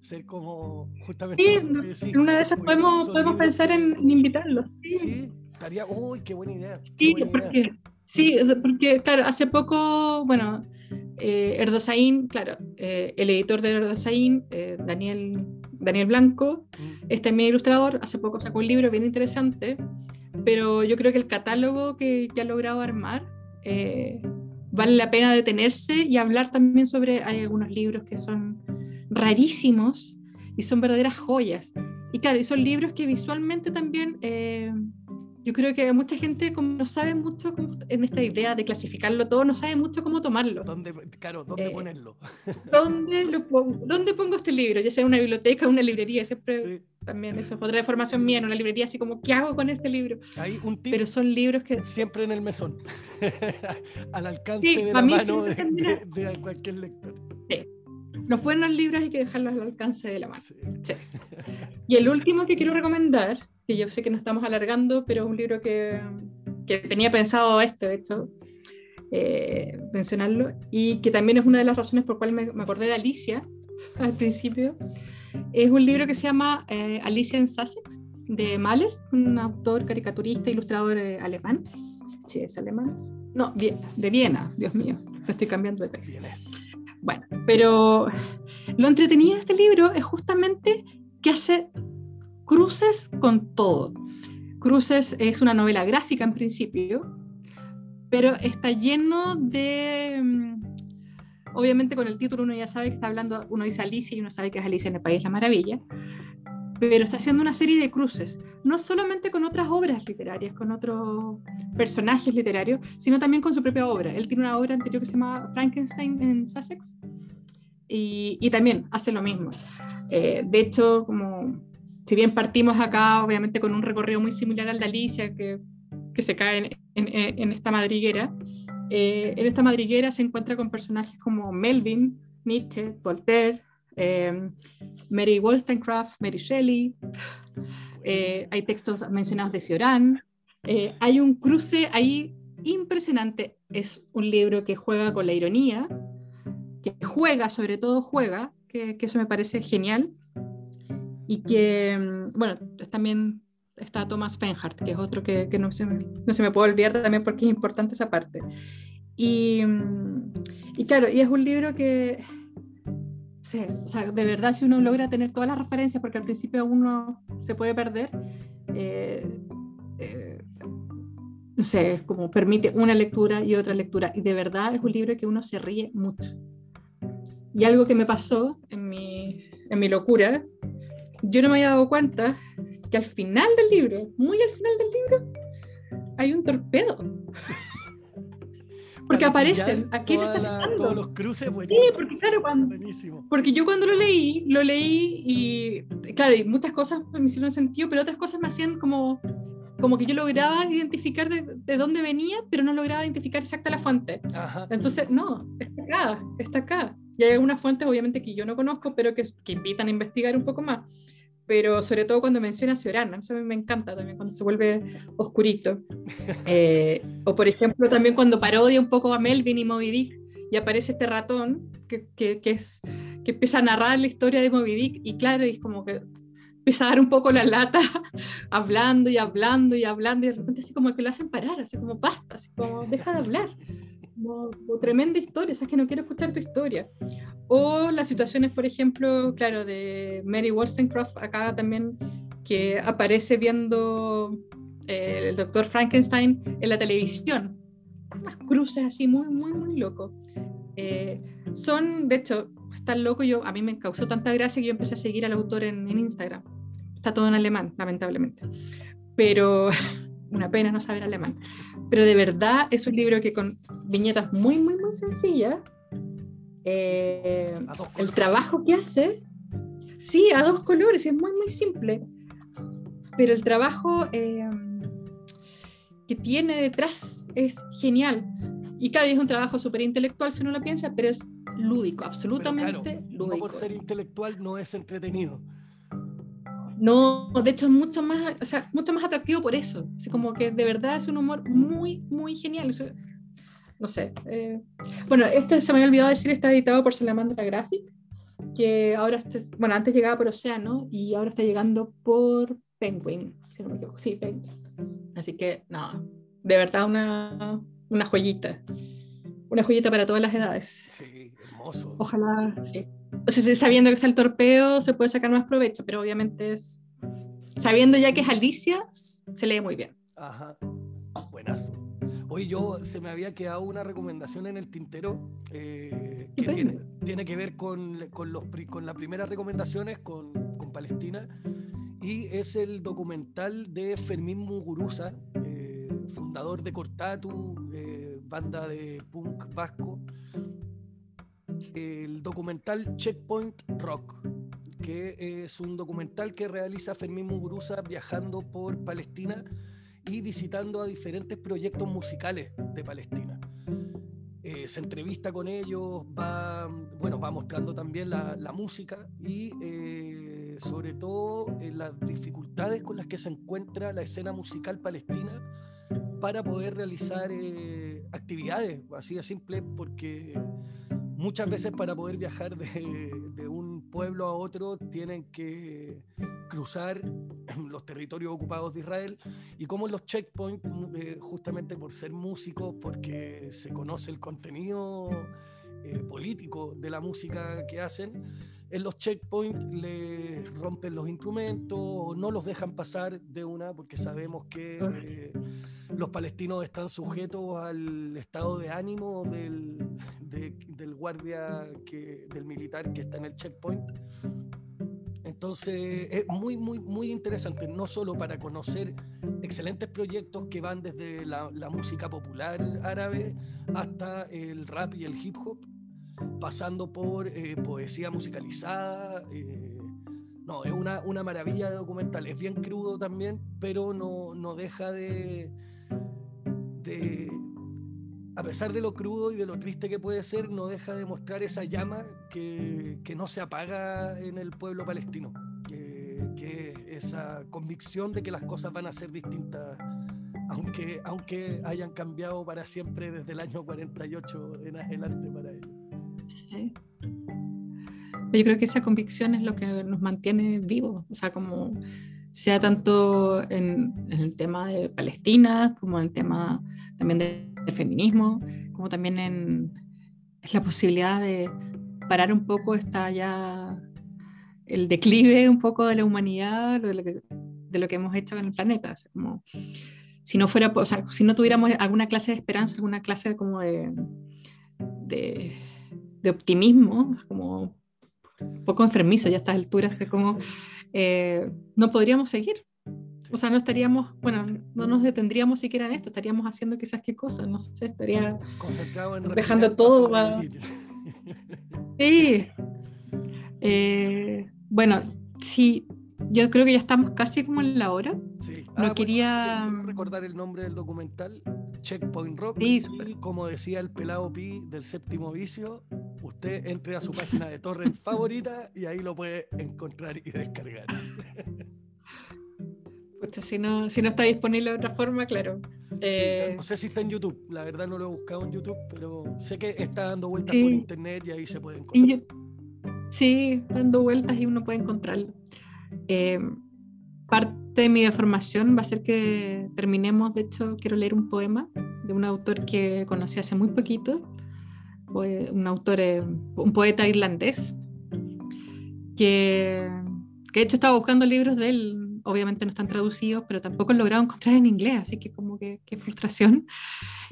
ser como justamente. Sí, en una de esas podemos, podemos pensar en, en invitarlos. Sí. sí estaría, uy, qué buena idea. Qué sí, buena porque, idea. sí, porque, claro, hace poco, bueno, eh, Erdosaín, claro, eh, el editor de Erdosaín, eh, Daniel, Daniel Blanco, mm. es también ilustrador, hace poco sacó un libro bien interesante, pero yo creo que el catálogo que, que ha logrado armar eh, vale la pena detenerse y hablar también sobre, hay algunos libros que son rarísimos y son verdaderas joyas. Y claro, y son libros que visualmente también yo creo que mucha gente como no sabe mucho en esta idea de clasificarlo todo, no sabe mucho cómo tomarlo. ¿Dónde, claro, ¿dónde eh, ponerlo? ¿dónde, lo pongo, ¿Dónde pongo este libro? Ya sea en una biblioteca o una librería, siempre también eso es otra formación mía, en una librería así como, ¿qué hago con este libro? Hay un Pero son libros que... Siempre en el mesón, al alcance de la mano de, cualquier lector. Sí. Los buenos libros hay que dejarlos al alcance de la mano. Sí. Y el último que quiero recomendar que yo sé que nos estamos alargando, pero es un libro que, que tenía pensado este, de hecho, eh, mencionarlo, y que también es una de las razones por cual me, me, acordé de Alicia al principio. Es un libro que se llama eh, Alicia en Sussex, de Mahler, un autor, caricaturista, ilustrador eh, alemán. Sí, es alemán. No, de Viena, Dios mío, lo estoy cambiando de país. Bueno, pero lo entretenido de este libro es justamente que hace Cruces con todo. Cruces es una novela gráfica en principio, pero está lleno de... Mm, obviamente con el título uno ya sabe que está hablando, uno dice Alicia y uno sabe que es Alicia en el País la Maravilla, pero está haciendo una serie de cruces, no solamente con otras obras literarias, con otros personajes literarios, sino también con su propia obra. Él tiene una obra anterior que se llama Frankenstein en Sussex y, también hace lo mismo. Eh, de hecho, como si bien partimos acá, obviamente, con un recorrido muy similar al de Alicia, que, que se cae en, en, esta madriguera, eh, en esta madriguera se encuentra con personajes como Melvin, Nietzsche, Voltaire, eh, Mary Wollstonecraft, Mary Shelley, eh, hay textos mencionados de Cioran, hay un cruce ahí impresionante, es un libro que juega con la ironía, que juega, sobre todo juega, que, que eso me parece genial, y que, mm, bueno, también está Thomas Penhart, que es otro que, que no, se me, no, se me, puede olvidar también porque es importante esa parte. Y, mm, y claro, y es un libro que, o sea, de verdad, si uno logra tener todas las referencias, porque al principio uno se puede perder, eh, eh, no sé, es como permite una lectura y otra lectura. Y de verdad es un libro que uno se ríe mucho. Y algo que me pasó en mi, en mi locura yo no me había dado cuenta que al final del libro, muy al final del libro, hay un torpedo. Porque aparecen, ¿a quién está citando? Todos los cruces, Sí, porque claro, cuando, porque yo cuando lo leí, lo leí y claro, y muchas cosas me hicieron sentido, pero otras cosas me hacían como, como que yo lograba identificar de, de dónde venía, pero no lograba identificar exacta la fuente. Entonces, no, está acá, está acá. Y hay algunas fuentes, obviamente, que yo no conozco, pero que, que invitan a investigar un poco más pero sobre todo cuando menciona Ciorana, eso a mí me encanta también, cuando se vuelve oscurito. Eh, o por ejemplo también cuando parodia un poco a Melvin y Moby Dick y aparece este ratón que, que, que, es, que empieza a narrar la historia de Moby Dick y claro, es como que empieza a dar un poco la lata, hablando y hablando y hablando y de repente así como que lo hacen parar, así como basta, así como deja de hablar. Como, tremenda historia, es que no quiero escuchar tu historia. O las situaciones, por ejemplo, claro, de Mary Wollstonecraft acá también, que aparece viendo eh, el doctor Frankenstein en la televisión. Unas cruces así, muy, muy, muy loco. Eh, son, de hecho, tan loco, yo, a mí me causó tanta gracia que yo empecé a seguir al autor en, en Instagram. Está todo en alemán, lamentablemente. Pero una pena no saber alemán. Pero de verdad es un libro que con viñetas muy, muy, muy sencillas eh, el trabajo que hace, sí, a dos colores, es muy, muy simple, pero el trabajo eh, que tiene detrás es genial. Y claro, es un trabajo súper intelectual si uno lo piensa, pero es lúdico, absolutamente lúdico. No por ser intelectual no es entretenido. No, de hecho es mucho más, o sea, mucho más atractivo por eso. Así como que de verdad es un humor muy, muy genial no sé. Eh, bueno, este se me había olvidado decir, está editado por Salamandra Graphic, que ahora, este, bueno, antes llegaba por Océano y ahora está llegando por Penguin, si no me equivoco. Sí, Penguin. Así que, nada, de verdad una, una joyita. Una joyita para todas las edades. Sí, hermoso. Ojalá, sí. O sea, sabiendo que está el torpeo, se puede sacar más provecho, pero obviamente es. Sabiendo ya que es Alicia, se lee muy bien. Ajá. Buenazo. Hoy yo se me había quedado una recomendación en el tintero eh, que tiene, tiene, que ver con, con, los, con las primeras recomendaciones con, con, Palestina y es el documental de Fermín Muguruza fundador de Cortatu, eh, banda de punk vasco, el documental Checkpoint Rock, que es un documental que realiza Fermín Muguruza viajando por Palestina y visitando a diferentes proyectos musicales de Palestina. Eh, se entrevista con ellos, va, bueno, va mostrando también la, música y eh, sobre todo eh, las dificultades con las que se encuentra la escena musical palestina para poder realizar actividades, así de simple, porque muchas veces para poder viajar de, de un pueblo a otro tienen que cruzar los territorios ocupados de Israel y como los checkpoints, eh, justamente por ser músicos, porque se conoce el contenido eh, político de la música que hacen, en los checkpoints les rompen los instrumentos, no los dejan pasar de una, porque sabemos que eh, los palestinos están sujetos al estado de ánimo del, del guardia, que, del militar que está en el checkpoint. Entonces es muy, muy, muy interesante, no solo para conocer excelentes proyectos que van desde la, música popular árabe hasta el rap y el hip hop, pasando por eh, poesía musicalizada. Eh, no, es una, una, maravilla de documental. Es bien crudo también, pero no, no deja de, de, a pesar de lo crudo y de lo triste que puede ser, no deja de mostrar esa llama que, no se apaga en el pueblo palestino, que, que, esa convicción de que las cosas van a ser distintas, aunque, aunque hayan cambiado para siempre desde el año 48 en adelante para ellos. Yo creo que esa convicción es lo que nos mantiene vivos, o sea, como sea tanto en, en el tema de Palestina como en el tema también de el feminismo, como también en, la posibilidad de parar un poco esta ya el declive un poco de la humanidad, de lo que, de lo que hemos hecho en el planeta. como, si no fuera, o sea, si no tuviéramos alguna clase de esperanza, alguna clase como de, de, de optimismo, como un poco enfermizo ya a estas alturas, que como eh, no podríamos seguir. O sea, no estaríamos, bueno, no nos detendríamos siquiera en esto, estaríamos haciendo quizás qué cosas, no sé, estaría concentrado en dejando todo. Sí. Eh, bueno, sí, yo creo que ya estamos casi como en la hora. Sí. no ah, quería recordar el nombre del documental, Checkpoint Rock. y como decía el pelado Pi del séptimo vicio, usted entre a su página de torrent favorita y ahí lo puede encontrar y descargar. si no, si no está disponible de otra forma, claro. Eh, no sé si está en YouTube, la verdad no lo he buscado en YouTube, pero sé que está dando vueltas por internet y ahí se puede encontrar. Sí, dando vueltas y uno puede encontrarlo. Eh, parte de mi formación va a ser que terminemos, de hecho, quiero leer un poema de un autor que conocí hace muy poquito, un autor, eh, un poeta irlandés, que, que de hecho estaba buscando libros de él obviamente no están traducidos, pero tampoco he logrado encontrar en inglés, así que como que qué frustración.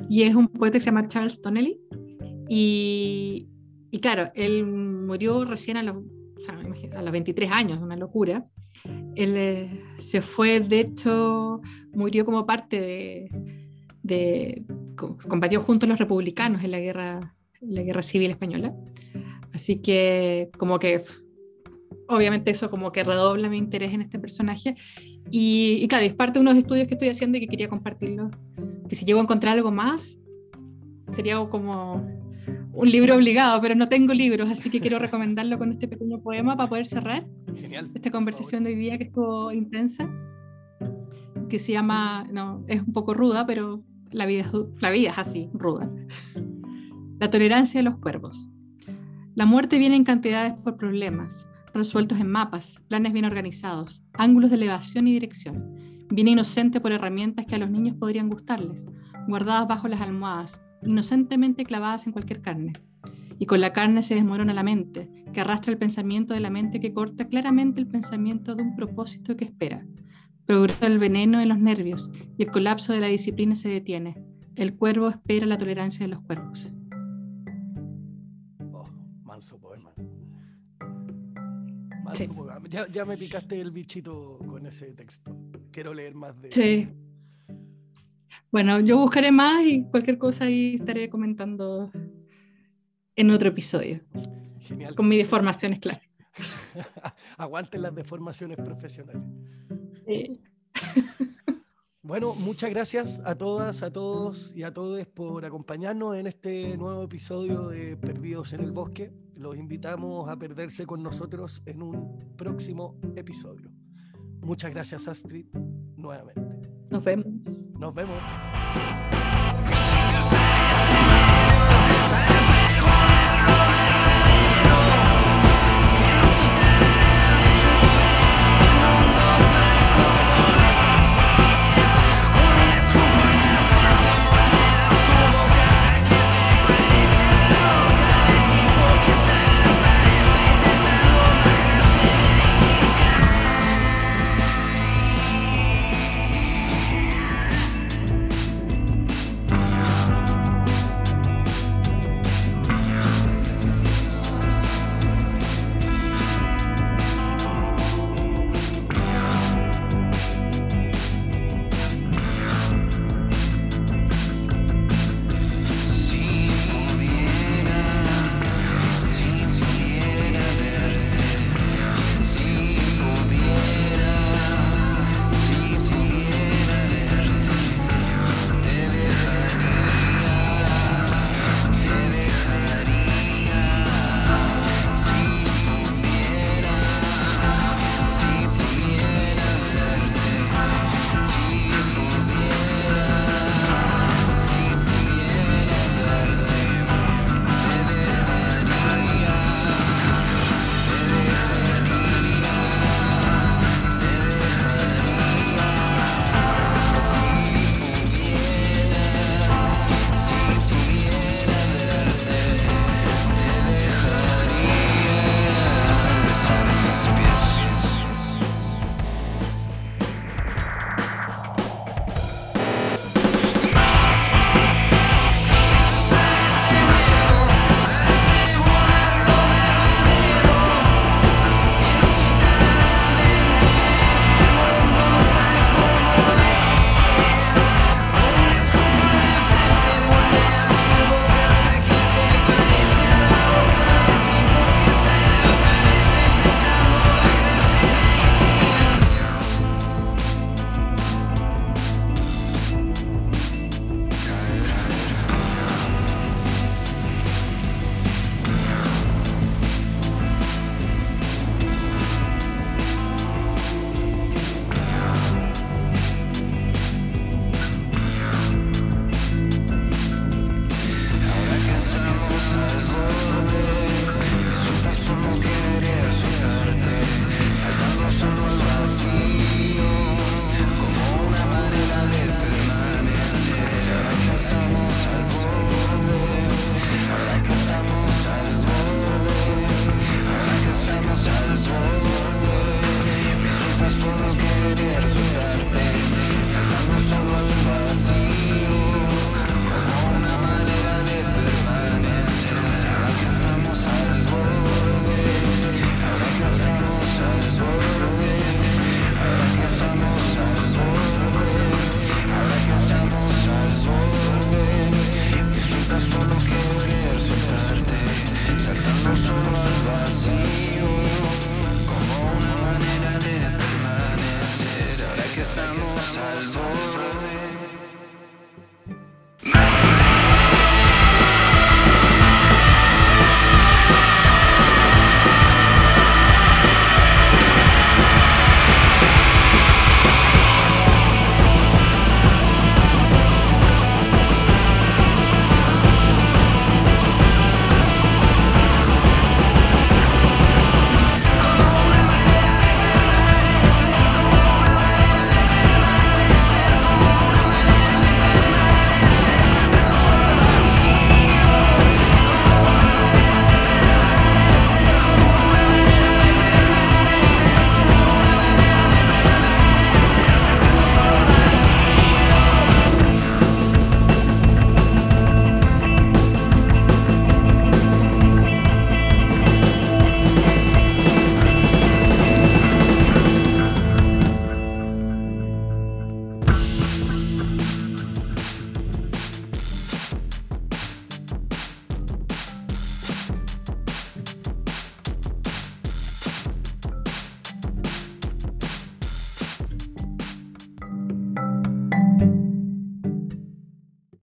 Y es un poeta que se llama Charles Donnelly. Y, y claro, él murió recién a los, a los 23 años, una locura. Él eh, se fue, de hecho, murió como parte de, de combatió junto a los republicanos en la guerra, en la guerra civil española. Así que como que obviamente eso como que redobla mi interés en este personaje. Y, claro, es parte de unos estudios que estoy haciendo y que quería compartirlo. Que si llego a encontrar algo más, sería como un libro obligado, pero no tengo libros, así que quiero recomendarlo con este pequeño poema para poder cerrar esta conversación de hoy día que estuvo intensa, que se llama, no, es un poco ruda, pero la vida la vida es así, ruda. La tolerancia de los cuervos. La muerte viene en cantidades por problemas, resueltos en mapas, planes bien organizados, ángulos de elevación y dirección. Viene inocente por herramientas que a los niños podrían gustarles, guardadas bajo las almohadas, inocentemente clavadas en cualquier carne. Y con la carne se desmorona la mente, que arrastra el pensamiento de la mente que corta claramente el pensamiento de un propósito que espera. Progresa el veneno en los nervios y el colapso de la disciplina se detiene. El cuervo espera la tolerancia de los cuervos. Ya, me picaste el bichito con ese texto. Quiero leer más de Sí. Bueno, yo buscaré más y cualquier cosa ahí estaré comentando en otro episodio. Genial. Con mis deformaciones clásicas. Aguanten las deformaciones profesionales. Sí. Bueno, muchas gracias a todas, a todos y a todos por acompañarnos en este nuevo episodio de Perdidos en el Bosque. Los invitamos a perderse con nosotros en un próximo episodio. Muchas gracias, Astrid, nuevamente. Nos vemos. Nos vemos.